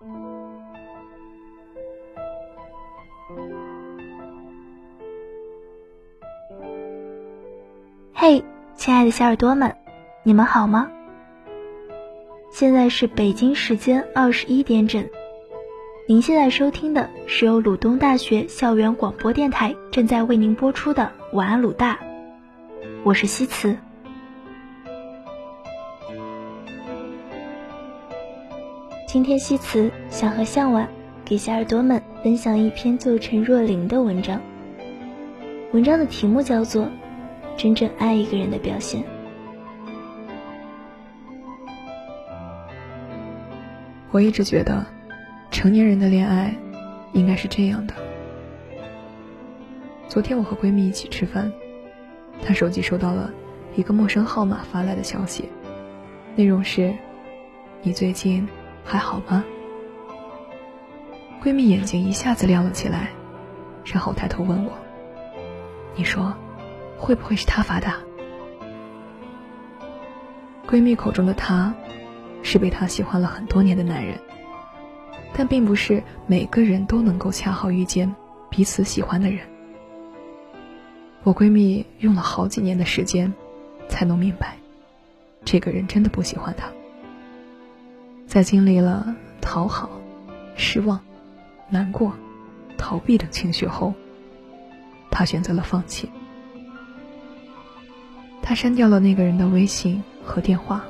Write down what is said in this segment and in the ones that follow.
嘿，亲爱的小耳朵们，你们好吗？现在是北京时间二十一点整。您现在收听的是由鲁东大学校园广播电台正在为您播出的《晚安鲁大》，我是西辞。今天西辞想和向晚给小耳朵们分享一篇旧陈若琳的文章，文章的题目叫做《真正爱一个人的表现》。我一直觉得，成年人的恋爱应该是这样的。昨天我和闺蜜一起吃饭，她手机收到了一个陌生号码发来的消息，内容是：“你最近还好吗？”闺蜜眼睛一下子亮了起来，然后抬头问我：“你说，会不会是他发的？”闺蜜口中的他。是被他喜欢了很多年的男人，但并不是每个人都能够恰好遇见彼此喜欢的人。我闺蜜用了好几年的时间，才弄明白，这个人真的不喜欢她。在经历了讨好、失望、难过、逃避等情绪后，他选择了放弃。他删掉了那个人的微信和电话。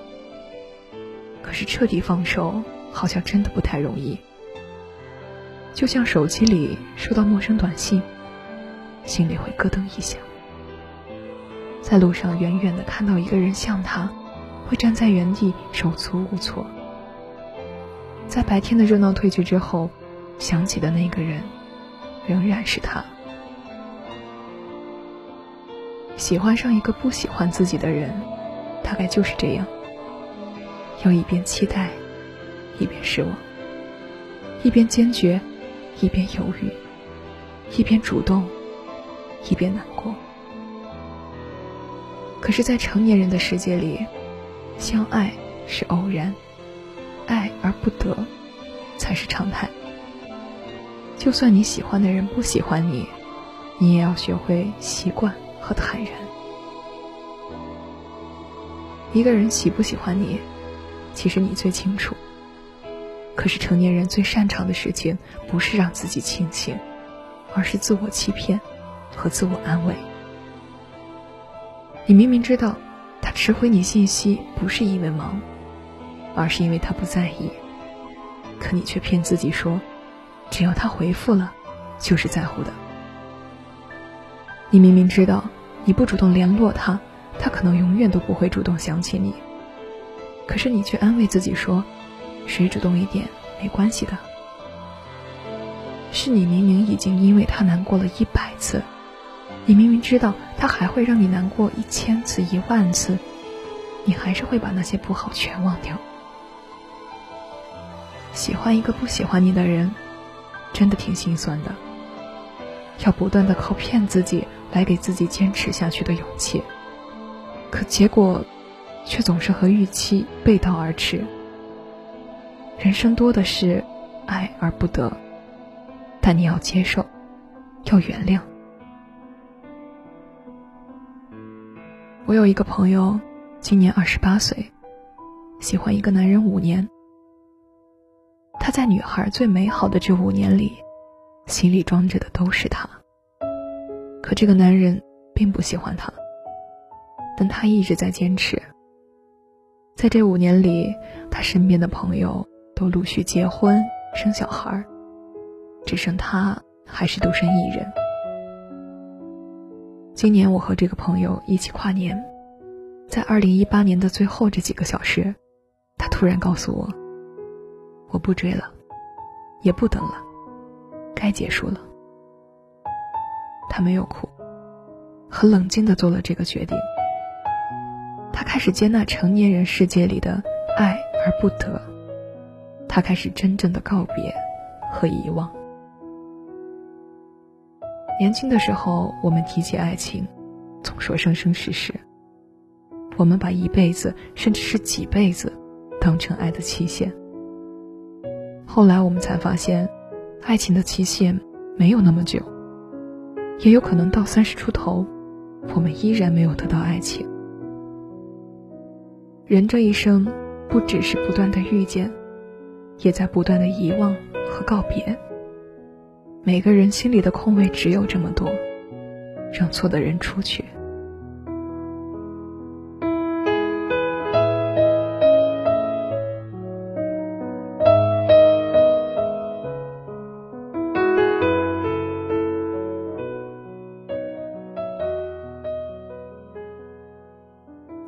可是彻底放手，好像真的不太容易。就像手机里收到陌生短信，心里会咯噔一下。在路上远远的看到一个人像他，会站在原地手足无措。在白天的热闹褪去之后，想起的那个人，仍然是他。喜欢上一个不喜欢自己的人，大概就是这样。要一边期待，一边失望；一边坚决，一边犹豫；一边主动，一边难过。可是，在成年人的世界里，相爱是偶然，爱而不得才是常态。就算你喜欢的人不喜欢你，你也要学会习惯和坦然。一个人喜不喜欢你？其实你最清楚。可是成年人最擅长的事情，不是让自己清醒，而是自我欺骗和自我安慰。你明明知道，他迟回你信息不是因为忙，而是因为他不在意，可你却骗自己说，只要他回复了，就是在乎的。你明明知道，你不主动联络他，他可能永远都不会主动想起你。可是你却安慰自己说，谁主动一点没关系的。是你明明已经因为他难过了一百次，你明明知道他还会让你难过一千次一万次，你还是会把那些不好全忘掉。喜欢一个不喜欢你的人，真的挺心酸的。要不断的靠骗自己来给自己坚持下去的勇气，可结果。却总是和预期背道而驰。人生多的是爱而不得，但你要接受，要原谅。我有一个朋友，今年二十八岁，喜欢一个男人五年。他在女孩最美好的这五年里，心里装着的都是他。可这个男人并不喜欢她，但他一直在坚持。在这五年里，他身边的朋友都陆续结婚生小孩，只剩他还是独身一人。今年我和这个朋友一起跨年，在二零一八年的最后这几个小时，他突然告诉我：“我不追了，也不等了，该结束了。”他没有哭，很冷静的做了这个决定。他开始接纳成年人世界里的爱而不得，他开始真正的告别和遗忘。年轻的时候，我们提起爱情，总说生生世世。我们把一辈子，甚至是几辈子，当成爱的期限。后来我们才发现，爱情的期限没有那么久，也有可能到三十出头，我们依然没有得到爱情。人这一生，不只是不断的遇见，也在不断的遗忘和告别。每个人心里的空位只有这么多，让错的人出去。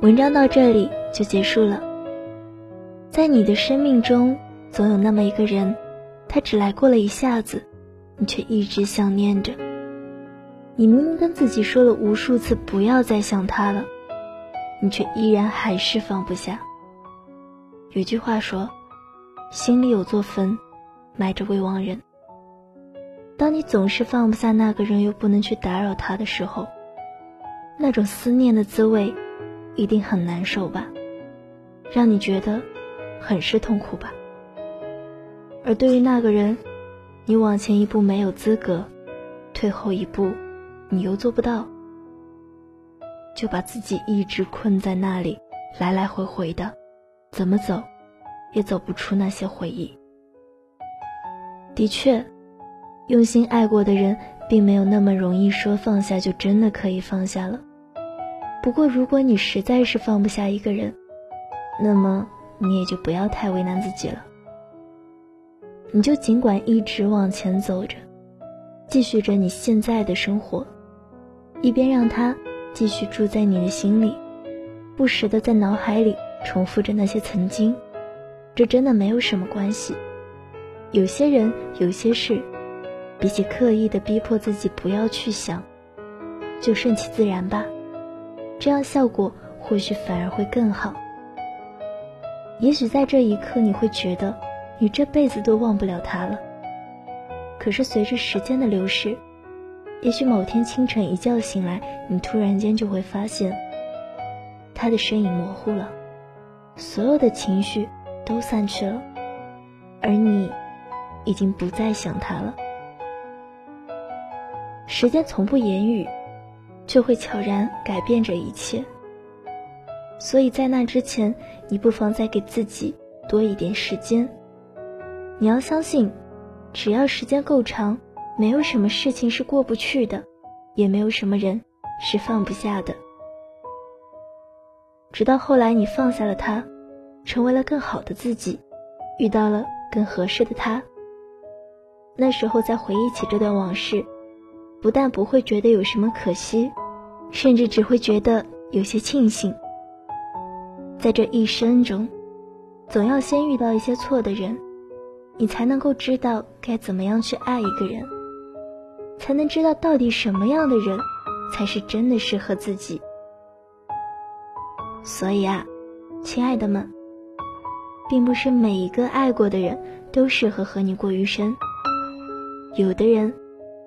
文章到这里就结束了。在你的生命中，总有那么一个人，他只来过了一下子，你却一直想念着。你明明跟自己说了无数次不要再想他了，你却依然还是放不下。有句话说：“心里有座坟，埋着未亡人。”当你总是放不下那个人，又不能去打扰他的时候，那种思念的滋味。一定很难受吧，让你觉得很是痛苦吧。而对于那个人，你往前一步没有资格，退后一步你又做不到，就把自己一直困在那里，来来回回的，怎么走也走不出那些回忆。的确，用心爱过的人，并没有那么容易说放下就真的可以放下了。不过，如果你实在是放不下一个人，那么你也就不要太为难自己了。你就尽管一直往前走着，继续着你现在的生活，一边让他继续住在你的心里，不时的在脑海里重复着那些曾经。这真的没有什么关系。有些人，有些事，比起刻意的逼迫自己不要去想，就顺其自然吧。这样效果或许反而会更好。也许在这一刻你会觉得你这辈子都忘不了他了。可是随着时间的流逝，也许某天清晨一觉醒来，你突然间就会发现他的身影模糊了，所有的情绪都散去了，而你已经不再想他了。时间从不言语。就会悄然改变这一切。所以在那之前，你不妨再给自己多一点时间。你要相信，只要时间够长，没有什么事情是过不去的，也没有什么人是放不下的。直到后来，你放下了他，成为了更好的自己，遇到了更合适的他。那时候再回忆起这段往事。不但不会觉得有什么可惜，甚至只会觉得有些庆幸。在这一生中，总要先遇到一些错的人，你才能够知道该怎么样去爱一个人，才能知道到底什么样的人才是真的适合自己。所以啊，亲爱的们，并不是每一个爱过的人都适合和你过余生，有的人。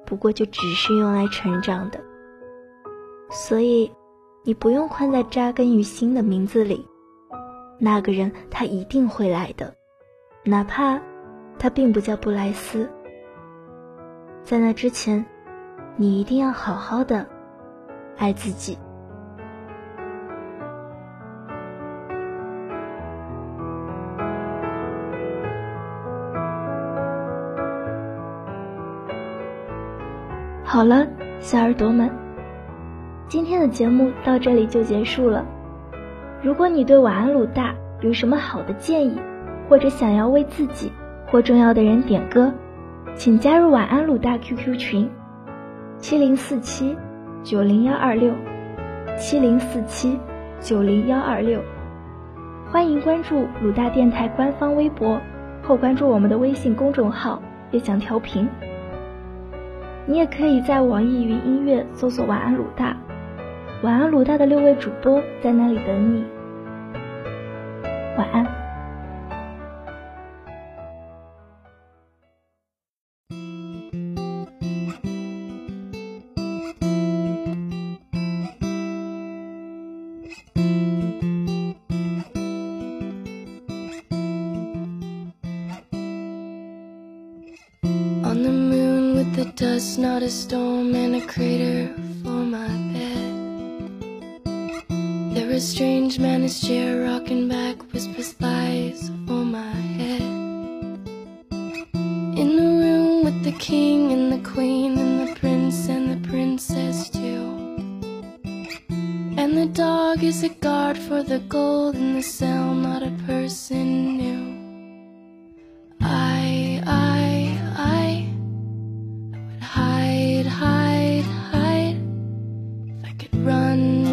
不过就只是用来成长的，所以你不用困在扎根于心的名字里。那个人他一定会来的，哪怕他并不叫布莱斯。在那之前，你一定要好好的爱自己。好了，小耳朵们，今天的节目到这里就结束了。如果你对晚安鲁大有什么好的建议，或者想要为自己或重要的人点歌，请加入晚安鲁大 QQ 群：七零四七九零幺二六七零四七九零幺二六。欢迎关注鲁大电台官方微博，或关注我们的微信公众号“别想调频”。你也可以在网易云音乐搜索“晚安鲁大”，晚安，鲁大的六位主播，在那里等你。晚安。There a strange man in his chair rocking back whispers lies for my head. In the room with the king and the queen and the prince and the princess too. And the dog is a guard for the gold in the cell not a person knew I, I, I, I would hide, hide, hide. If I could run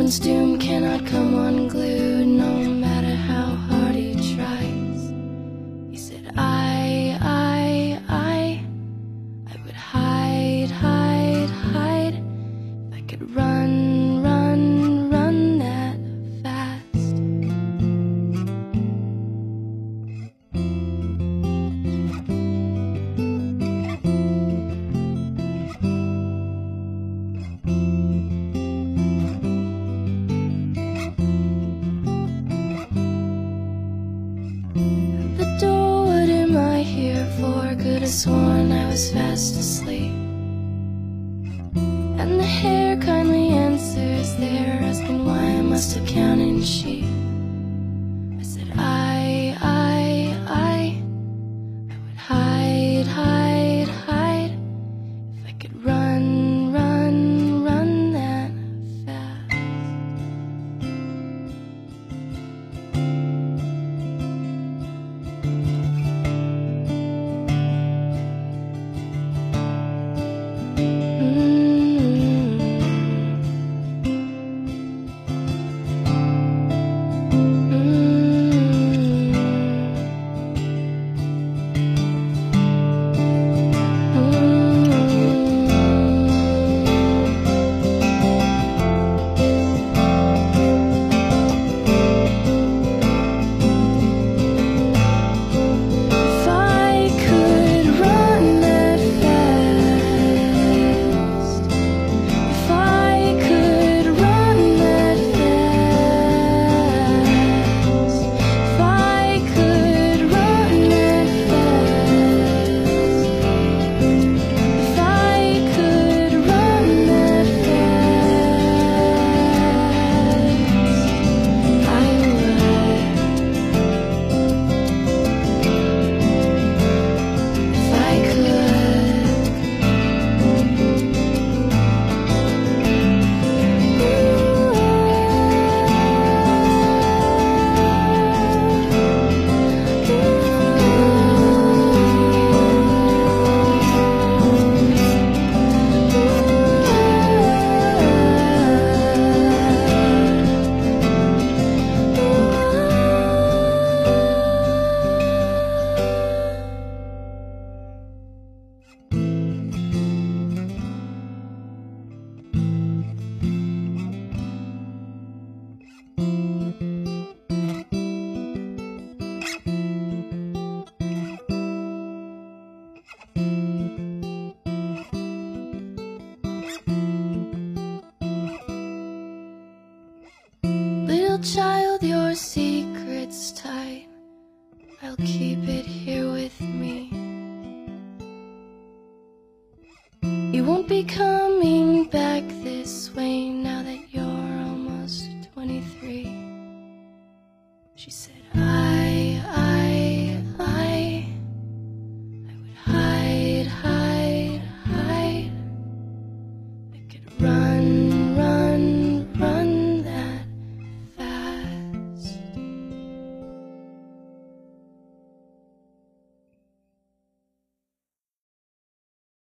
one's doom cannot come unglued, no. as fast as